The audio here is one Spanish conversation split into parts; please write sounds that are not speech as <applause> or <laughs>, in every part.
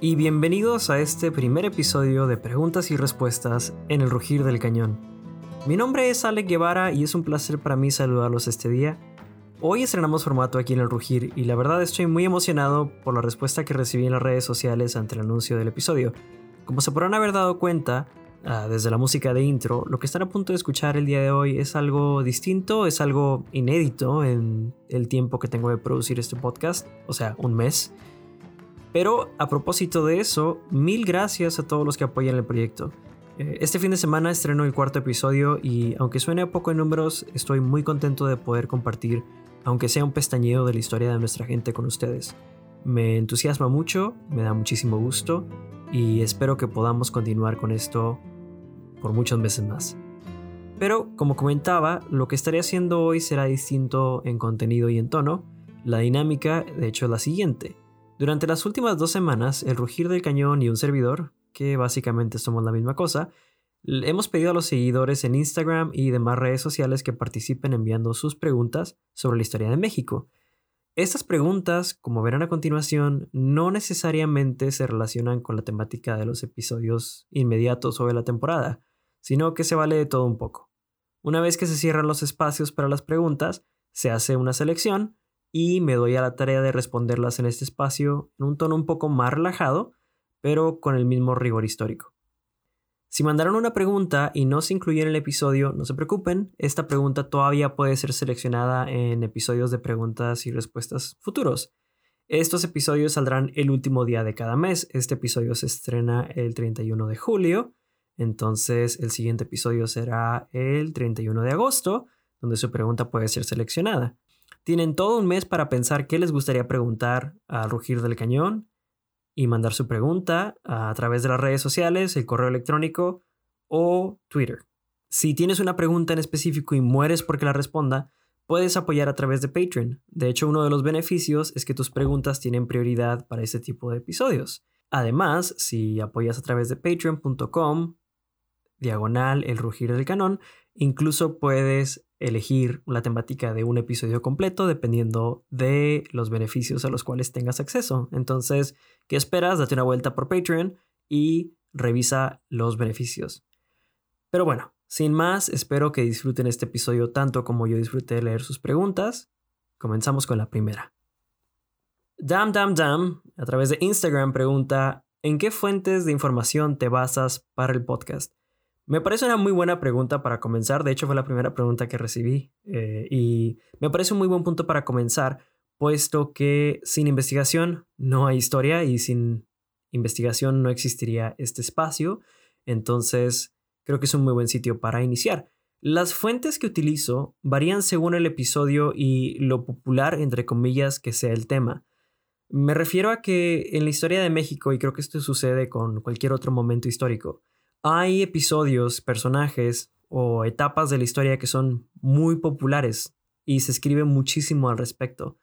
y bienvenidos a este primer episodio de Preguntas y Respuestas en el Rugir del Cañón. Mi nombre es Alec Guevara y es un placer para mí saludarlos este día. Hoy estrenamos formato aquí en el Rugir y la verdad estoy muy emocionado por la respuesta que recibí en las redes sociales ante el anuncio del episodio. Como se podrán haber dado cuenta, ah, desde la música de intro, lo que están a punto de escuchar el día de hoy es algo distinto, es algo inédito en el tiempo que tengo de producir este podcast, o sea, un mes. Pero a propósito de eso, mil gracias a todos los que apoyan el proyecto. Eh, este fin de semana estreno el cuarto episodio y aunque suene poco en números, estoy muy contento de poder compartir, aunque sea un pestañeo de la historia de nuestra gente con ustedes. Me entusiasma mucho, me da muchísimo gusto y espero que podamos continuar con esto por muchos meses más. Pero, como comentaba, lo que estaré haciendo hoy será distinto en contenido y en tono. La dinámica, de hecho, es la siguiente. Durante las últimas dos semanas, el rugir del cañón y un servidor, que básicamente somos la misma cosa, hemos pedido a los seguidores en Instagram y demás redes sociales que participen enviando sus preguntas sobre la historia de México. Estas preguntas, como verán a continuación, no necesariamente se relacionan con la temática de los episodios inmediatos o de la temporada, sino que se vale de todo un poco. Una vez que se cierran los espacios para las preguntas, se hace una selección y me doy a la tarea de responderlas en este espacio en un tono un poco más relajado, pero con el mismo rigor histórico. Si mandaron una pregunta y no se incluyó en el episodio, no se preocupen, esta pregunta todavía puede ser seleccionada en episodios de preguntas y respuestas futuros. Estos episodios saldrán el último día de cada mes. Este episodio se estrena el 31 de julio, entonces el siguiente episodio será el 31 de agosto, donde su pregunta puede ser seleccionada. Tienen todo un mes para pensar qué les gustaría preguntar al rugir del cañón y mandar su pregunta a través de las redes sociales, el correo electrónico o Twitter. Si tienes una pregunta en específico y mueres porque la responda, puedes apoyar a través de Patreon. De hecho, uno de los beneficios es que tus preguntas tienen prioridad para este tipo de episodios. Además, si apoyas a través de patreon.com, diagonal el rugir del cañón, incluso puedes elegir la temática de un episodio completo dependiendo de los beneficios a los cuales tengas acceso. Entonces, ¿qué esperas? Date una vuelta por Patreon y revisa los beneficios. Pero bueno, sin más, espero que disfruten este episodio tanto como yo disfruté de leer sus preguntas. Comenzamos con la primera. Dam Dam Dam, a través de Instagram, pregunta, ¿en qué fuentes de información te basas para el podcast? Me parece una muy buena pregunta para comenzar. De hecho, fue la primera pregunta que recibí. Eh, y me parece un muy buen punto para comenzar, puesto que sin investigación no hay historia y sin investigación no existiría este espacio. Entonces, creo que es un muy buen sitio para iniciar. Las fuentes que utilizo varían según el episodio y lo popular, entre comillas, que sea el tema. Me refiero a que en la historia de México, y creo que esto sucede con cualquier otro momento histórico, hay episodios, personajes o etapas de la historia que son muy populares y se escribe muchísimo al respecto.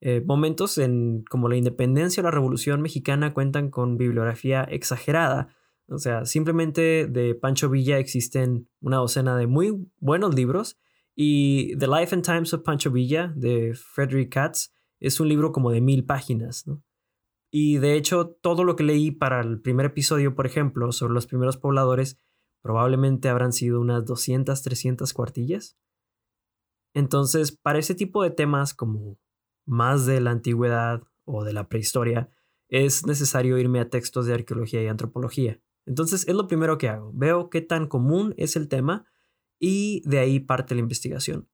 Eh, momentos en como la independencia o la revolución mexicana cuentan con bibliografía exagerada. O sea, simplemente de Pancho Villa existen una docena de muy buenos libros y The Life and Times of Pancho Villa de Frederick Katz es un libro como de mil páginas. ¿no? Y de hecho, todo lo que leí para el primer episodio, por ejemplo, sobre los primeros pobladores, probablemente habrán sido unas 200, 300 cuartillas. Entonces, para ese tipo de temas como más de la antigüedad o de la prehistoria, es necesario irme a textos de arqueología y antropología. Entonces, es lo primero que hago. Veo qué tan común es el tema y de ahí parte la investigación.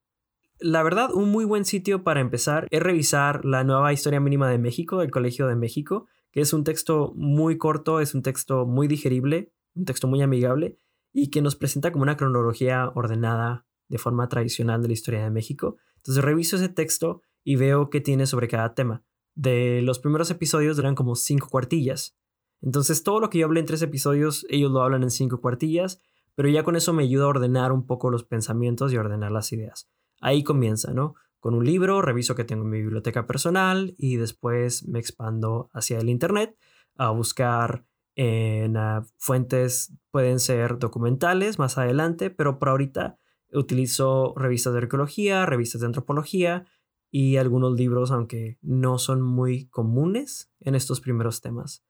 La verdad, un muy buen sitio para empezar es revisar la nueva historia mínima de México del Colegio de México, que es un texto muy corto, es un texto muy digerible, un texto muy amigable y que nos presenta como una cronología ordenada de forma tradicional de la historia de México. Entonces reviso ese texto y veo qué tiene sobre cada tema. De los primeros episodios eran como cinco cuartillas. Entonces todo lo que yo hablé en tres episodios, ellos lo hablan en cinco cuartillas, pero ya con eso me ayuda a ordenar un poco los pensamientos y ordenar las ideas. Ahí comienza, ¿no? Con un libro, reviso que tengo en mi biblioteca personal y después me expando hacia el Internet a buscar en ah, fuentes, pueden ser documentales más adelante, pero por ahorita utilizo revistas de arqueología, revistas de antropología y algunos libros, aunque no son muy comunes en estos primeros temas.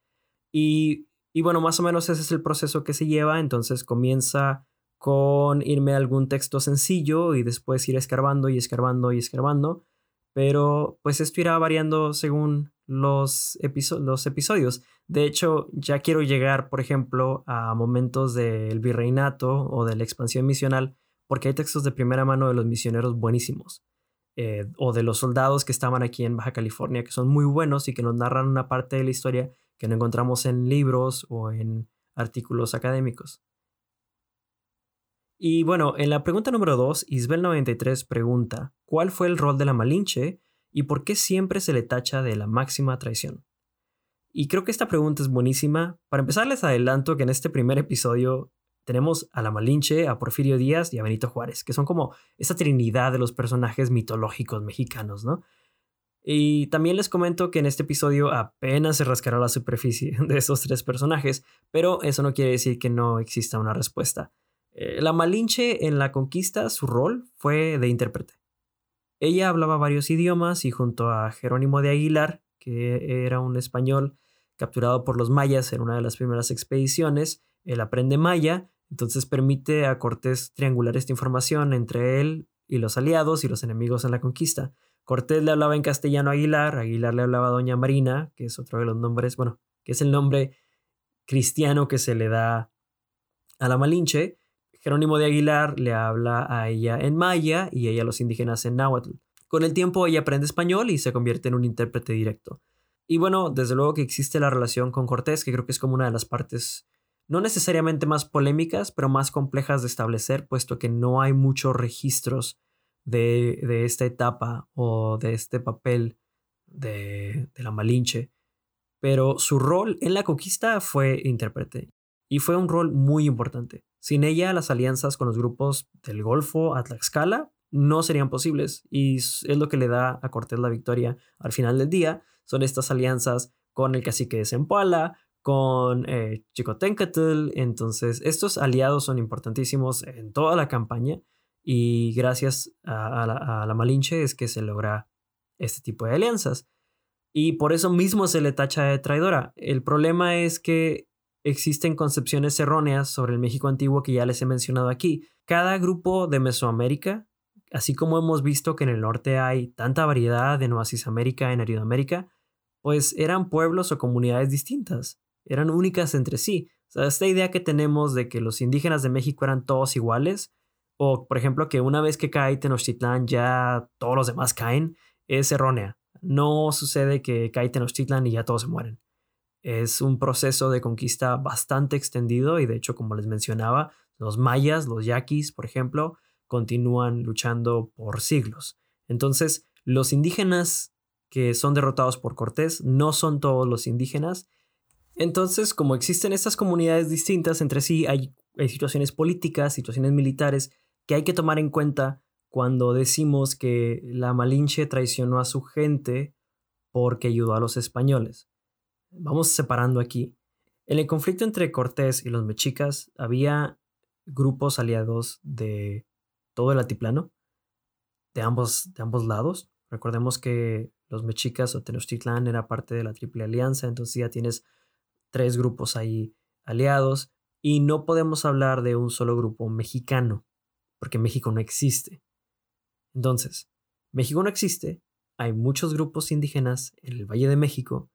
Y, y bueno, más o menos ese es el proceso que se lleva. Entonces comienza con irme a algún texto sencillo y después ir escarbando y escarbando y escarbando. Pero pues esto irá variando según los, episodios. De hecho, ya quiero llegar, por ejemplo, a momentos del virreinato o de la expansión misional, porque hay textos de primera mano de los misioneros buenísimos. Eh, o de los soldados que estaban aquí en Baja California, que son muy buenos y que nos narran una parte de la historia que no encontramos en libros o en artículos académicos. Y bueno, en la pregunta número 2, Isbel93 pregunta, ¿cuál fue el rol de la Malinche y por qué siempre se le tacha de la máxima traición? Y creo que esta pregunta es buenísima. Para empezar, les adelanto que en este primer episodio tenemos a la Malinche, a Porfirio Díaz y a Benito Juárez, que son como esa trinidad de los personajes mitológicos mexicanos, ¿no? Y también les comento que en este episodio apenas se rascará la superficie <laughs> de esos tres personajes, pero eso no quiere decir que no exista una respuesta. Eh, la Malinche en la conquista, su rol fue de intérprete. Ella hablaba varios idiomas y junto a Jerónimo de Aguilar, que era un español capturado por los mayas en una de las primeras expediciones, él aprende maya entonces permite a Cortés triangular esta información entre él y los aliados y los enemigos en la conquista. Cortés le hablaba en castellano a Aguilar, Aguilar le hablaba a Doña Marina, que es otro de los nombres, bueno, que es el nombre cristiano que se le da a la Malinche. Jerónimo de Aguilar le habla a ella en maya y ella a los indígenas en náhuatl. Con el tiempo ella aprende español y se convierte en un intérprete directo. Y bueno, desde luego que existe la relación con Cortés, que creo que es como una de las partes no necesariamente más polémicas, pero más complejas de establecer, puesto que no hay muchos registros de, esta etapa o de este papel de, de la Malinche. Pero su rol en la conquista fue intérprete y fue un rol muy importante. Sin ella, las alianzas con los grupos del Golfo a Tlaxcala no serían posibles y es lo que le da a Cortés la victoria al final del día. Son estas alianzas con el cacique de Zempoala, con eh, Chicotencatl. Entonces, estos aliados son importantísimos en toda la campaña y gracias a, la, Malinche es que se logra este tipo de alianzas. Y por eso mismo se le tacha de traidora. El problema es que existen concepciones erróneas sobre el México antiguo que ya les he mencionado aquí. Cada grupo de Mesoamérica, así como hemos visto que en el norte hay tanta variedad de Nueva Cisamérica en Aridoamérica, pues eran pueblos o comunidades distintas eran únicas entre sí. Esta idea que tenemos de que los indígenas de México eran todos iguales, o por ejemplo que una vez que cae Tenochtitlan ya todos los demás caen, es errónea. No sucede que cae Tenochtitlan y ya todos se mueren. Es un proceso de conquista bastante extendido y de hecho, como les mencionaba, los mayas, los yaquis, por ejemplo, continúan luchando por siglos. Entonces, los indígenas que son derrotados por Cortés no son todos los indígenas entonces, como existen estas comunidades distintas entre sí, hay, situaciones políticas, situaciones militares que hay que tomar en cuenta cuando decimos que la Malinche traicionó a su gente porque ayudó a los españoles. Vamos separando aquí. En el conflicto entre Cortés y los mexicas había grupos aliados de todo el altiplano, de ambos, de ambos lados. Recordemos que los mexicas o Tenochtitlán era parte de la Triple Alianza, entonces ya tienes tres grupos ahí aliados y no podemos hablar de un solo grupo mexicano, porque México no existe. Entonces, México no existe, hay muchos grupos indígenas en el Valle de México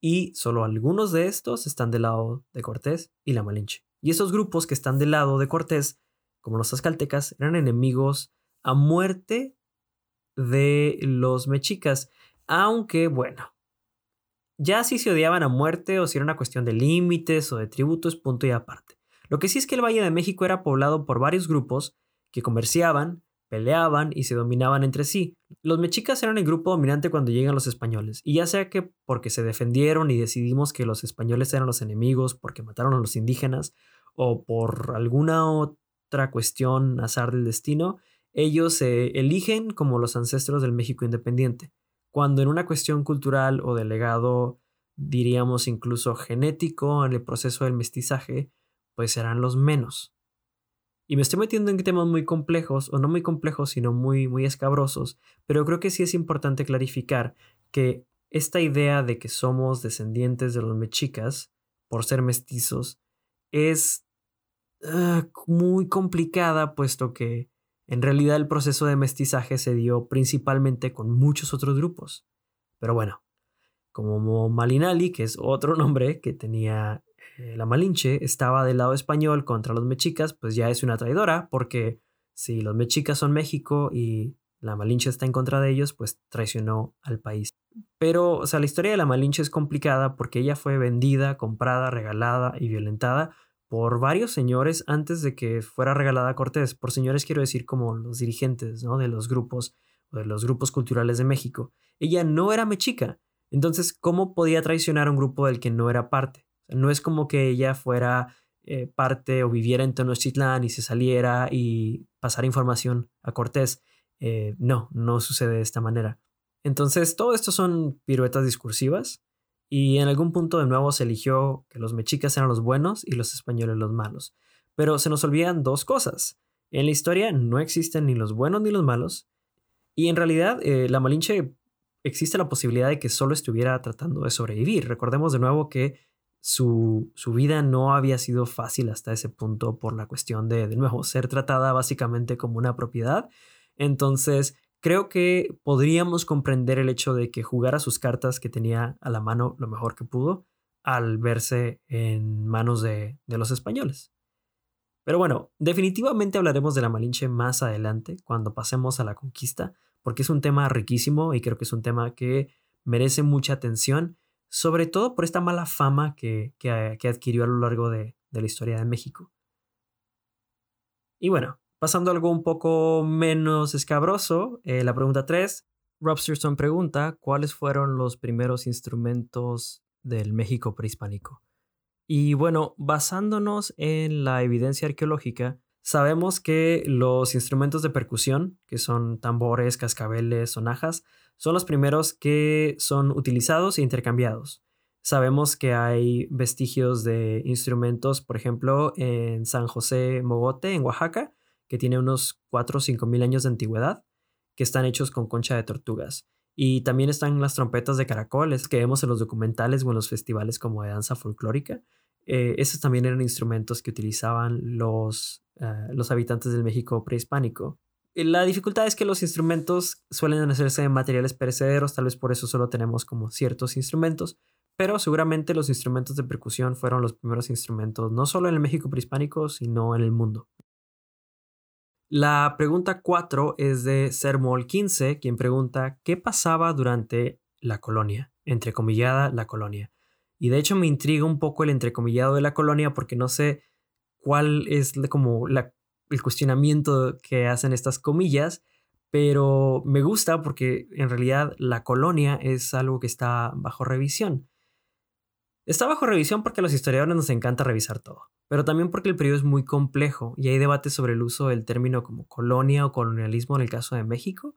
y solo algunos de estos están del lado de Cortés y la Malinche. Y esos grupos que están del lado de Cortés, como los azcaltecas, eran enemigos a muerte de los mexicas, aunque bueno, ya si se odiaban a muerte o si era una cuestión de límites o de tributos, punto y aparte. Lo que sí es que el Valle de México era poblado por varios grupos que comerciaban, peleaban y se dominaban entre sí. Los mexicas eran el grupo dominante cuando llegan los españoles, y ya sea que porque se defendieron y decidimos que los españoles eran los enemigos porque mataron a los indígenas, o por alguna otra cuestión azar del destino, ellos se eligen como los ancestros del México independiente cuando en una cuestión cultural o de legado, diríamos incluso genético en el proceso del mestizaje, pues serán los menos. Y me estoy metiendo en temas muy complejos, o no muy complejos, sino muy, muy escabrosos, pero creo que sí es importante clarificar que esta idea de que somos descendientes de los mexicas por ser mestizos es ah, muy complicada, puesto que en realidad el proceso de mestizaje se dio principalmente con muchos otros grupos. Pero bueno, como Malinali, que es otro <laughs> nombre que tenía eh, la Malinche, estaba del lado español contra los mexicas, pues ya es una traidora, porque si los mexicas son México y la Malinche está en contra de ellos, pues traicionó al país. Pero, o sea, la historia de la Malinche es complicada porque ella fue vendida, comprada, regalada y violentada por varios señores antes de que fuera regalada a Cortés. Por señores quiero decir como los dirigentes ¿no? de los grupos de los grupos culturales de México. Ella no era mexica. Entonces, ¿cómo podía traicionar a un grupo del que no era parte? No es como que ella fuera eh, parte o viviera en Tenochtitlán y se saliera y pasara información a Cortés. Eh, no, no sucede de esta manera. Entonces, todo esto son piruetas discursivas y en algún punto de nuevo se eligió que los mexicas eran los buenos y los españoles los malos. Pero se nos olvidan dos cosas. En la historia no existen ni los buenos ni los malos. Y en realidad eh, la Malinche existe la posibilidad de que solo estuviera tratando de sobrevivir. Recordemos de nuevo que su, su, vida no había sido fácil hasta ese punto por la cuestión de, de nuevo, ser tratada básicamente como una propiedad. Entonces, creo que podríamos comprender el hecho de que jugara sus cartas que tenía a la mano lo mejor que pudo al verse en manos de, los españoles. Pero bueno, definitivamente hablaremos de la Malinche más adelante, cuando pasemos a la conquista, porque es un tema riquísimo y creo que es un tema que merece mucha atención, sobre todo por esta mala fama que, adquirió a lo largo de, de la historia de México. Y bueno, Pasando a algo un poco menos escabroso, eh, la pregunta 3. Robsterson pregunta cuáles fueron los primeros instrumentos del México prehispánico. Y bueno, basándonos en la evidencia arqueológica, sabemos que los instrumentos de percusión, que son tambores, cascabeles, sonajas, son los primeros que son utilizados e intercambiados. Sabemos que hay vestigios de instrumentos, por ejemplo, en San José Mogote, en Oaxaca, que tiene unos 4 o 5 mil años de antigüedad, que están hechos con concha de tortugas. Y también están las trompetas de caracoles que vemos en los documentales o en los festivales como de danza folclórica. Eh, esos también eran instrumentos que utilizaban los, eh, los habitantes del México prehispánico. La dificultad es que los instrumentos suelen hacerse de materiales perecederos, tal vez por eso solo tenemos como ciertos instrumentos, pero seguramente los instrumentos de percusión fueron los primeros instrumentos no solo en el México prehispánico, sino en el mundo. La pregunta 4 es de Sermol 15, quien pregunta qué pasaba durante la colonia, entrecomillada la colonia. Y de hecho me intriga un poco el entrecomillado de la colonia porque no sé cuál es como el cuestionamiento que hacen estas comillas, pero me gusta porque en realidad la colonia es algo que está bajo revisión. Está bajo revisión porque a los historiadores nos encanta revisar todo pero también porque el periodo es muy complejo y hay debate sobre el uso del término como colonia o colonialismo en el caso de México.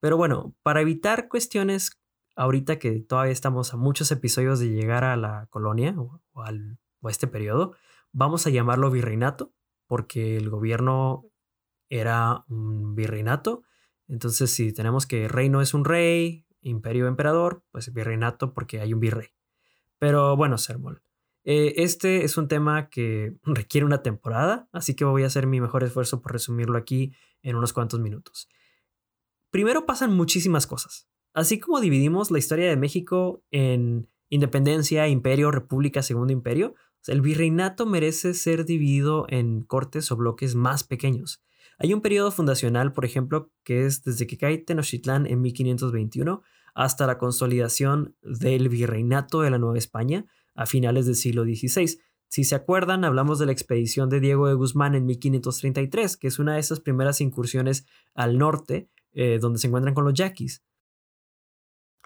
Pero bueno, para evitar cuestiones ahorita que todavía estamos a muchos episodios de llegar a la colonia o, al, a este periodo, vamos a llamarlo virreinato porque el gobierno era un virreinato. Entonces, si tenemos que reino es un rey, imperio emperador, pues virreinato porque hay un virrey. Pero bueno, Sermol, eh, este es un tema que <laughs> requiere una temporada, así que voy a hacer mi mejor esfuerzo por resumirlo aquí en unos cuantos minutos. Primero pasan muchísimas cosas. Así como dividimos la historia de México en independencia, imperio, república, segundo imperio, el virreinato merece ser dividido en cortes o bloques más pequeños. Hay un periodo fundacional, por ejemplo, que es desde que cae Tenochtitlán en 1521 hasta la consolidación del virreinato de la Nueva España, a finales del siglo XVI. Si se acuerdan, hablamos de la expedición de Diego de Guzmán en 1533, que es una de esas primeras incursiones al norte, eh, donde se encuentran con los yaquis.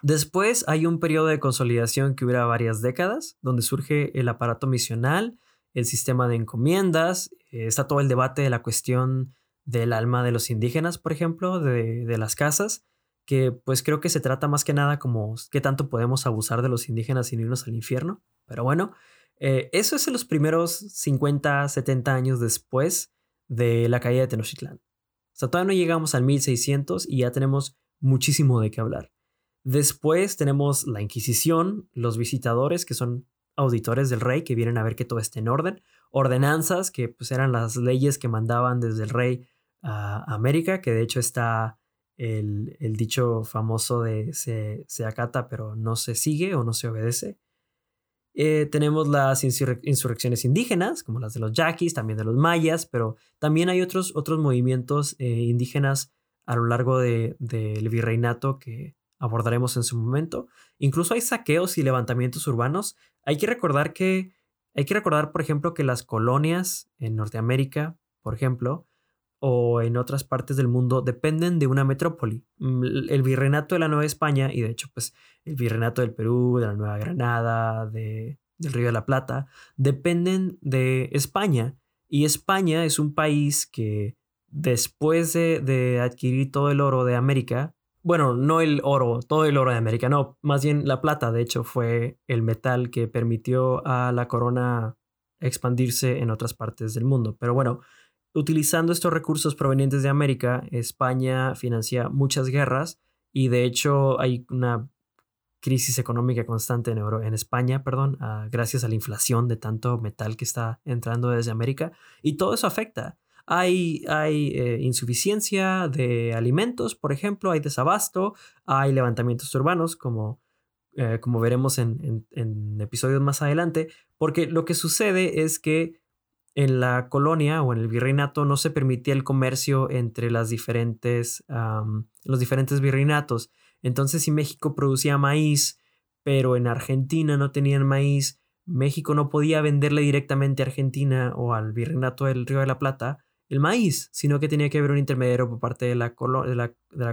Después hay un periodo de consolidación que dura varias décadas, donde surge el aparato misional, el sistema de encomiendas, eh, está todo el debate de la cuestión del alma de los indígenas, por ejemplo, de, las casas, que pues creo que se trata más que nada como qué tanto podemos abusar de los indígenas sin irnos al infierno. Pero bueno, eh, eso es en los primeros 50, 70 años después de la caída de Tenochtitlán. O sea, todavía no llegamos al 1600 y ya tenemos muchísimo de qué hablar. Después tenemos la Inquisición, los visitadores, que son auditores del rey que vienen a ver que todo esté en orden, ordenanzas que pues eran las leyes que mandaban desde el rey a América, que de hecho está el, dicho famoso de se, se, acata pero no se sigue o no se obedece. Eh, tenemos las insurrecciones indígenas, como las de los yaquis, también de los mayas, pero también hay otros, otros movimientos eh, indígenas a lo largo del virreinato que abordaremos en su momento. Incluso hay saqueos y levantamientos urbanos. Hay que recordar que, hay que recordar, por ejemplo, que las colonias en Norteamérica, por ejemplo, o en otras partes del mundo dependen de una metrópoli. Mm, el virreinato de la Nueva España y de hecho pues el virreinato del Perú, de la Nueva Granada, de, del Río de la Plata, dependen de España. Y España es un país que después de, de adquirir todo el oro de América, bueno, no el oro, todo el oro de América, no, más bien la plata, de hecho, fue el metal que permitió a la corona expandirse en otras partes del mundo. Pero bueno, Utilizando estos recursos provenientes de América, España financia muchas guerras y de hecho hay una crisis económica constante en, España, perdón, ah, gracias a la inflación de tanto metal que está entrando desde América y todo eso afecta. Hay, eh, insuficiencia de alimentos, por ejemplo, hay desabasto, hay levantamientos urbanos, como, eh, como veremos en, en episodios más adelante, porque lo que sucede es que en la colonia o en el virreinato no se permitía el comercio entre las diferentes, los diferentes virreinatos. Entonces, si México producía maíz, pero en Argentina no tenían maíz, México no podía venderle directamente a Argentina o al virreinato del Río de la Plata el maíz, sino que tenía que haber un intermediario por parte de la,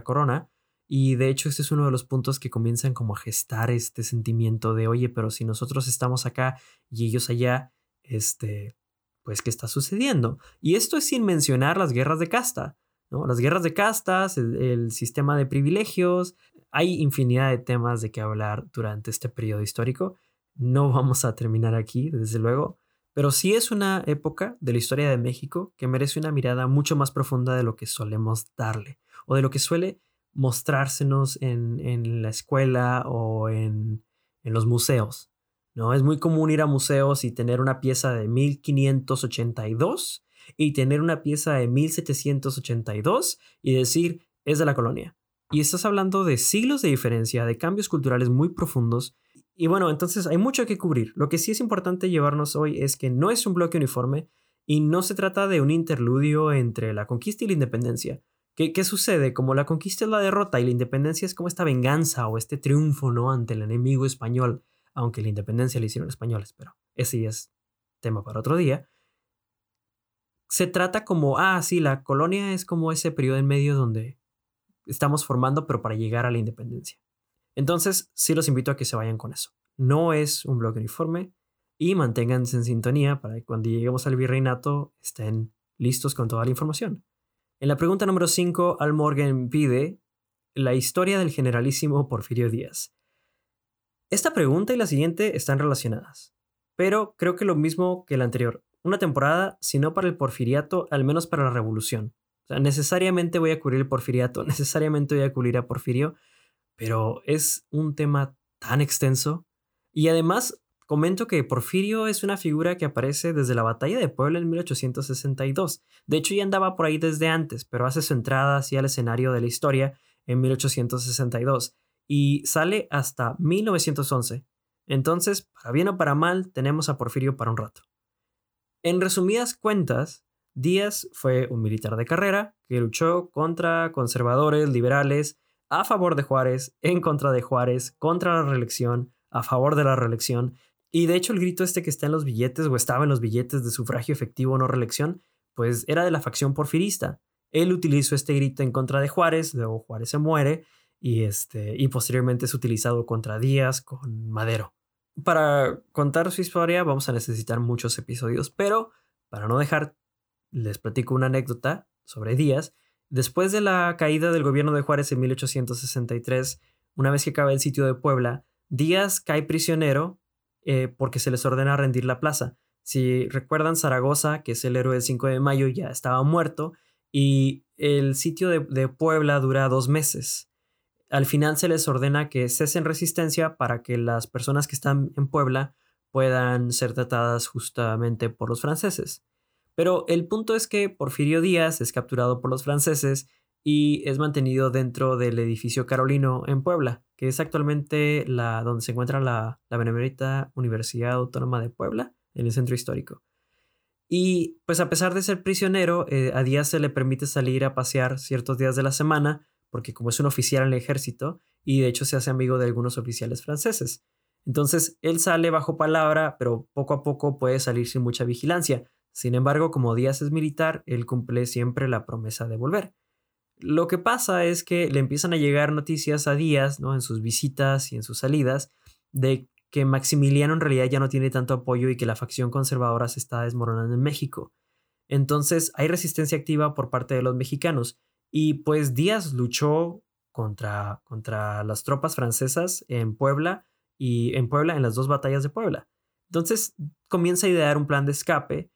corona. Y de hecho, este es uno de los puntos que comienzan como a gestar este sentimiento de, oye, pero si nosotros estamos acá y ellos allá, este, pues, ¿qué está sucediendo? Y esto es sin mencionar las guerras de casta, ¿no? Las guerras de castas, el, sistema de privilegios, hay infinidad de temas de que hablar durante este periodo histórico. No vamos a terminar aquí, desde luego, pero sí es una época de la historia de México que merece una mirada mucho más profunda de lo que solemos darle o de lo que suele mostrársenos en, en la escuela o en, en los museos. ¿no? Es muy común ir a museos y tener una pieza de 1582 y tener una pieza de 1782 y decir es de la colonia. Y estás hablando de siglos de diferencia, de cambios culturales muy profundos. Y bueno, entonces hay mucho que cubrir. Lo que sí es importante llevarnos hoy es que no es un bloque uniforme y no se trata de un interludio entre la conquista y la independencia. ¿Qué, ¿Qué, sucede? Como la conquista es la derrota y la independencia es como esta venganza o este triunfo ¿no? ante el enemigo español aunque la independencia la hicieron españoles, pero ese es tema para otro día. Se trata como, ah, sí, la colonia es como ese periodo en medio donde estamos formando, pero para llegar a la independencia. Entonces, sí los invito a que se vayan con eso. No es un blog uniforme y manténganse en sintonía para que cuando lleguemos al virreinato estén listos con toda la información. En la pregunta número 5, Al Morgan pide la historia del generalísimo Porfirio Díaz. Esta pregunta y la siguiente están relacionadas, pero creo que lo mismo que la anterior. Una temporada, si no para el porfiriato, al menos para la revolución. O sea, necesariamente voy a cubrir el porfiriato, <laughs> necesariamente voy a cubrir a Porfirio, pero es un tema tan extenso. Y además, comento que Porfirio es una figura que aparece desde la batalla de Puebla en 1862. De hecho, ya andaba por ahí desde antes, pero hace su entrada hacia el escenario de la historia en 1862 y sale hasta 1911. Entonces, para bien o para mal, tenemos a Porfirio para un rato. En resumidas cuentas, Díaz fue un militar de carrera que luchó contra conservadores, liberales, a favor de Juárez, en contra de Juárez, contra la reelección, a favor de la reelección. Y de hecho el grito este que está en los billetes o estaba en los billetes de sufragio efectivo no reelección, pues era de la facción porfirista. Él utilizó este grito en contra de Juárez, luego Juárez se muere y, este, y posteriormente es utilizado contra Díaz con Madero. Para contar su historia vamos a necesitar muchos episodios, pero para no dejar, les platico una anécdota sobre Díaz. Después de la caída del gobierno de Juárez en 1863, una vez que acaba el sitio de Puebla, Díaz cae prisionero eh, porque se les ordena rendir la plaza. Si recuerdan, Zaragoza, que es el héroe del 5 de mayo, ya estaba muerto y el sitio de Puebla dura dos meses. Al final se les ordena que cesen resistencia para que las personas que están en Puebla puedan ser tratadas justamente por los franceses. Pero el punto es que Porfirio Díaz es capturado por los franceses y es mantenido dentro del edificio Carolino en Puebla, que es actualmente la, donde se encuentra la, la Benemérita Universidad Autónoma de Puebla, en el centro histórico. Y pues a pesar de ser prisionero, eh, a Díaz se le permite salir a pasear ciertos días de la semana, porque como es un oficial en el ejército, y de hecho se hace amigo de algunos oficiales franceses. Entonces él sale bajo palabra, pero poco a poco puede salir sin mucha vigilancia. Sin embargo, como Díaz es militar, él cumple siempre la promesa de volver. Lo que pasa es que le empiezan a llegar noticias a Díaz, ¿no? En sus visitas y en sus salidas, de que Maximiliano en realidad ya no tiene tanto apoyo y que la facción conservadora se está desmoronando en México. Entonces hay resistencia activa por parte de los mexicanos y pues Díaz luchó contra, contra las tropas francesas en Puebla y en Puebla en las dos batallas de Puebla. Entonces comienza a idear un plan de escape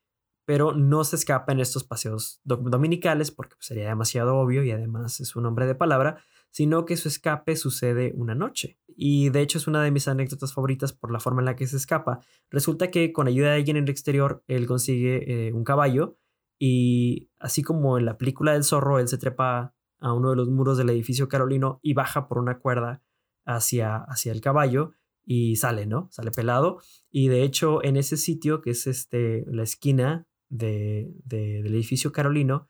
pero no se escapa en estos paseos dominicales porque pues, sería demasiado obvio y además es un hombre de palabra, sino que su escape sucede una noche. Y de hecho es una de mis anécdotas favoritas por la forma en la que se escapa. Resulta que con ayuda de alguien en el exterior, él consigue eh, un caballo y así como en la película del zorro, él se trepa a uno de los muros del edificio carolino y baja por una cuerda hacia, hacia el caballo y sale, ¿no? Sale pelado. Y de hecho en ese sitio, que es este, la esquina de, del edificio Carolino,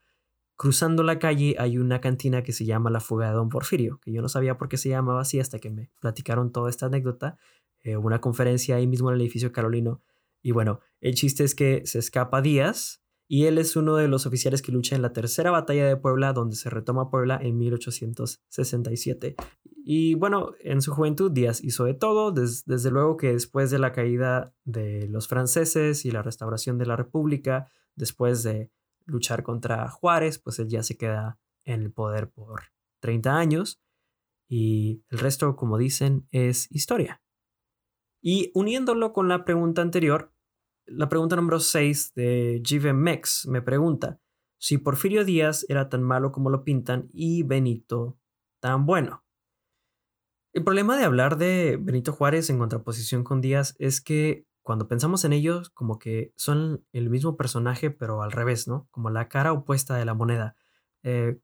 cruzando la calle hay una cantina que se llama La Fuga de Don Porfirio, que yo no sabía por qué se llamaba así hasta que me platicaron toda esta anécdota. Eh, una conferencia ahí mismo en el edificio Carolino. Y bueno, el chiste es que se escapa Díaz y él es uno de los oficiales que lucha en la tercera batalla de Puebla, donde se retoma Puebla en 1867. Y bueno, en su juventud Díaz hizo de todo, desde luego que después de la caída de los franceses y la restauración de la República, después de luchar contra Juárez, pues él ya se queda en el poder por 30 años y el resto, como dicen, es historia. Y uniéndolo con la pregunta anterior, la pregunta número 6 de Given Mex me pregunta si Porfirio Díaz era tan malo como lo pintan y Benito tan bueno. El problema de hablar de Benito Juárez en contraposición con Díaz es que cuando pensamos en ellos, como que son el mismo personaje, pero al revés, ¿no? Como la cara opuesta de la moneda. Eh,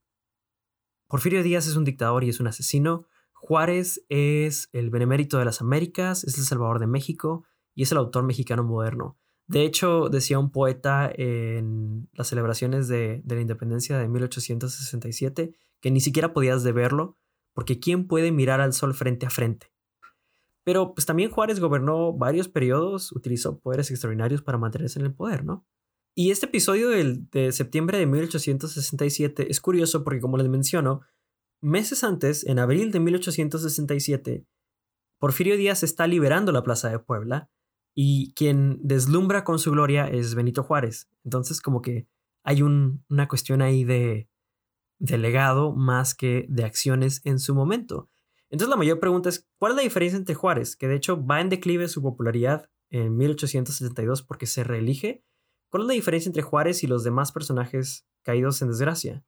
Porfirio Díaz es un dictador y es un asesino. Juárez es el benemérito de las Américas, es el salvador de México y es el autor mexicano moderno. De hecho, decía un poeta en las celebraciones de, de la independencia de 1867 que ni siquiera podías deberlo porque ¿quién puede mirar al sol frente a frente? Pero pues también Juárez gobernó varios periodos, utilizó poderes extraordinarios para mantenerse en el poder, ¿no? Y este episodio del, de septiembre de 1867 es curioso porque, como les menciono, meses antes, en abril de 1867, Porfirio Díaz está liberando la Plaza de Puebla y quien deslumbra con su gloria es Benito Juárez. Entonces, como que hay una cuestión ahí de, de legado más que de acciones en su momento. Entonces la mayor pregunta es, ¿cuál es la diferencia entre Juárez, que de hecho va en declive su popularidad en 1872 porque se reelige? ¿Cuál es la diferencia entre Juárez y los demás personajes caídos en desgracia?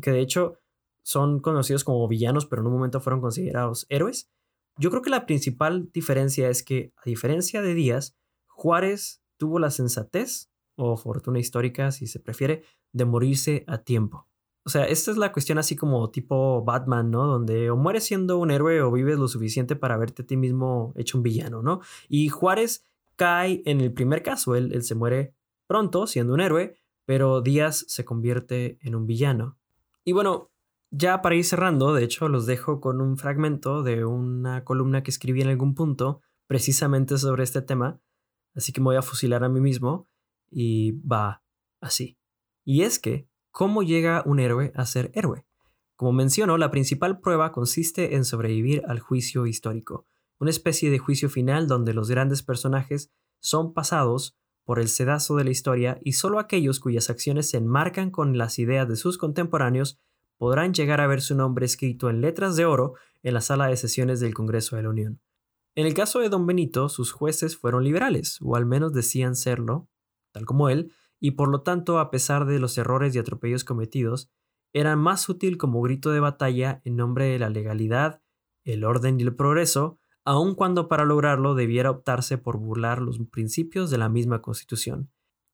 Que de hecho son conocidos como villanos, pero en un momento fueron considerados héroes. Yo creo que la principal diferencia es que, a diferencia de Díaz, Juárez tuvo la sensatez, o fortuna histórica si se prefiere, de morirse a tiempo. O sea, esta es la cuestión así como tipo Batman, ¿no? Donde o mueres siendo un héroe o vives lo suficiente para verte a ti mismo hecho un villano, ¿no? Y Juárez cae en el primer caso, él, él se muere pronto siendo un héroe, pero Díaz se convierte en un villano. Y bueno, ya para ir cerrando, de hecho, los dejo con un fragmento de una columna que escribí en algún punto precisamente sobre este tema, así que me voy a fusilar a mí mismo y va así. Y es que ¿Cómo llega un héroe a ser héroe? Como menciono, la principal prueba consiste en sobrevivir al juicio histórico, una especie de juicio final donde los grandes personajes son pasados por el sedazo de la historia y solo aquellos cuyas acciones se enmarcan con las ideas de sus contemporáneos podrán llegar a ver su nombre escrito en letras de oro en la sala de sesiones del Congreso de la Unión. En el caso de don Benito, sus jueces fueron liberales, o al menos decían serlo, tal como él, y por lo tanto, a pesar de los errores y atropellos cometidos, eran más útil como grito de batalla en nombre de la legalidad, el orden y el progreso, aun cuando para lograrlo debiera optarse por burlar los principios de la misma Constitución.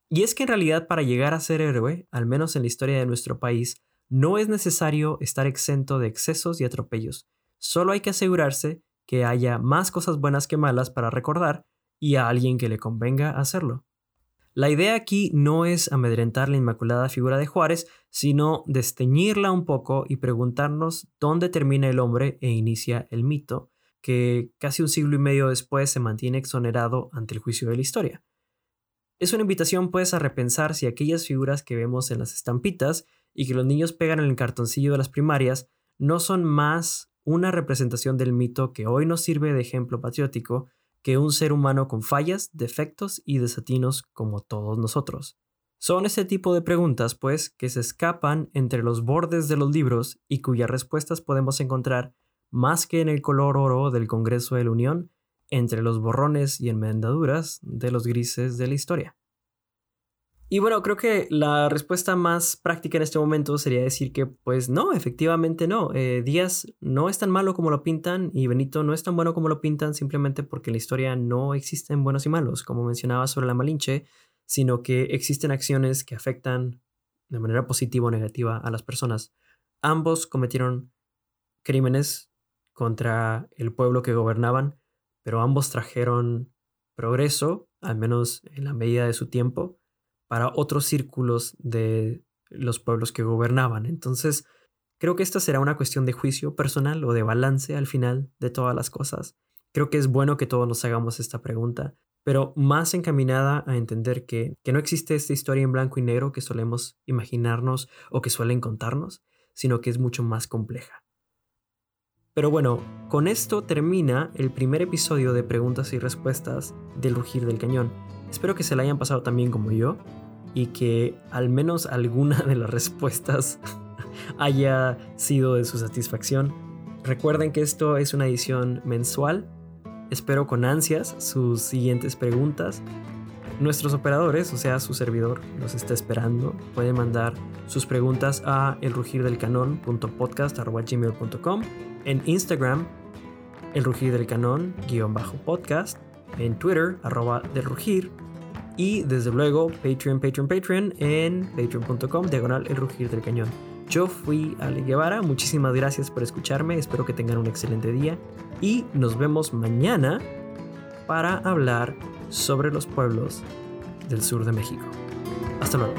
Y es que en realidad para llegar a ser héroe, al menos en la historia de nuestro país, no es necesario estar exento de excesos y atropellos, solo hay que asegurarse que haya más cosas buenas que malas para recordar y a alguien que le convenga hacerlo. La idea aquí no es amedrentar la inmaculada figura de Juárez, sino desteñirla un poco y preguntarnos dónde termina el hombre e inicia el mito, que casi un siglo y medio después se mantiene exonerado ante el juicio de la historia. Es una invitación pues a repensar si aquellas figuras que vemos en las estampitas y que los niños pegan en el cartoncillo de las primarias no son más una representación del mito que hoy nos sirve de ejemplo patriótico que un ser humano con fallas, defectos y desatinos como todos nosotros. Son ese tipo de preguntas, pues, que se escapan entre los bordes de los libros y cuyas respuestas podemos encontrar más que en el color oro del Congreso de la Unión, entre los borrones y enmendaduras de los grises de la historia. Y bueno, creo que la respuesta más práctica en este momento sería decir que, pues no, efectivamente no. Eh, Díaz no es tan malo como lo pintan y Benito no es tan bueno como lo pintan simplemente porque en la historia no existen buenos y malos, como mencionaba sobre la Malinche, sino que existen acciones que afectan de manera positiva o negativa a las personas. Ambos cometieron crímenes contra el pueblo que gobernaban, pero ambos trajeron progreso, al menos en la medida de su tiempo, para otros círculos de los pueblos que gobernaban. Entonces, creo que esta será una cuestión de juicio personal o de balance al final de todas las cosas. Creo que es bueno que todos nos hagamos esta pregunta, pero más encaminada a entender que, que no existe esta historia en blanco y negro que solemos imaginarnos o que suelen contarnos, sino que es mucho más compleja. Pero bueno, con esto termina el primer episodio de preguntas y respuestas del rugir del cañón. Espero que se la hayan pasado también como yo y que al menos alguna de las respuestas <laughs> haya sido de su satisfacción. Recuerden que esto es una edición mensual. Espero con ansias sus siguientes preguntas. Nuestros operadores, o sea, su servidor, los está esperando. Pueden mandar sus preguntas a elrugirdelcanon.podcast.gmail.com en Instagram, el en Twitter, arroba del rugir, y desde luego Patreon, Patreon, Patreon en patreon.com, diagonal el rugir del cañón. Yo fui Ale Guevara, muchísimas gracias por escucharme, espero que tengan un excelente día y nos vemos mañana para hablar sobre los pueblos del sur de México. Hasta luego.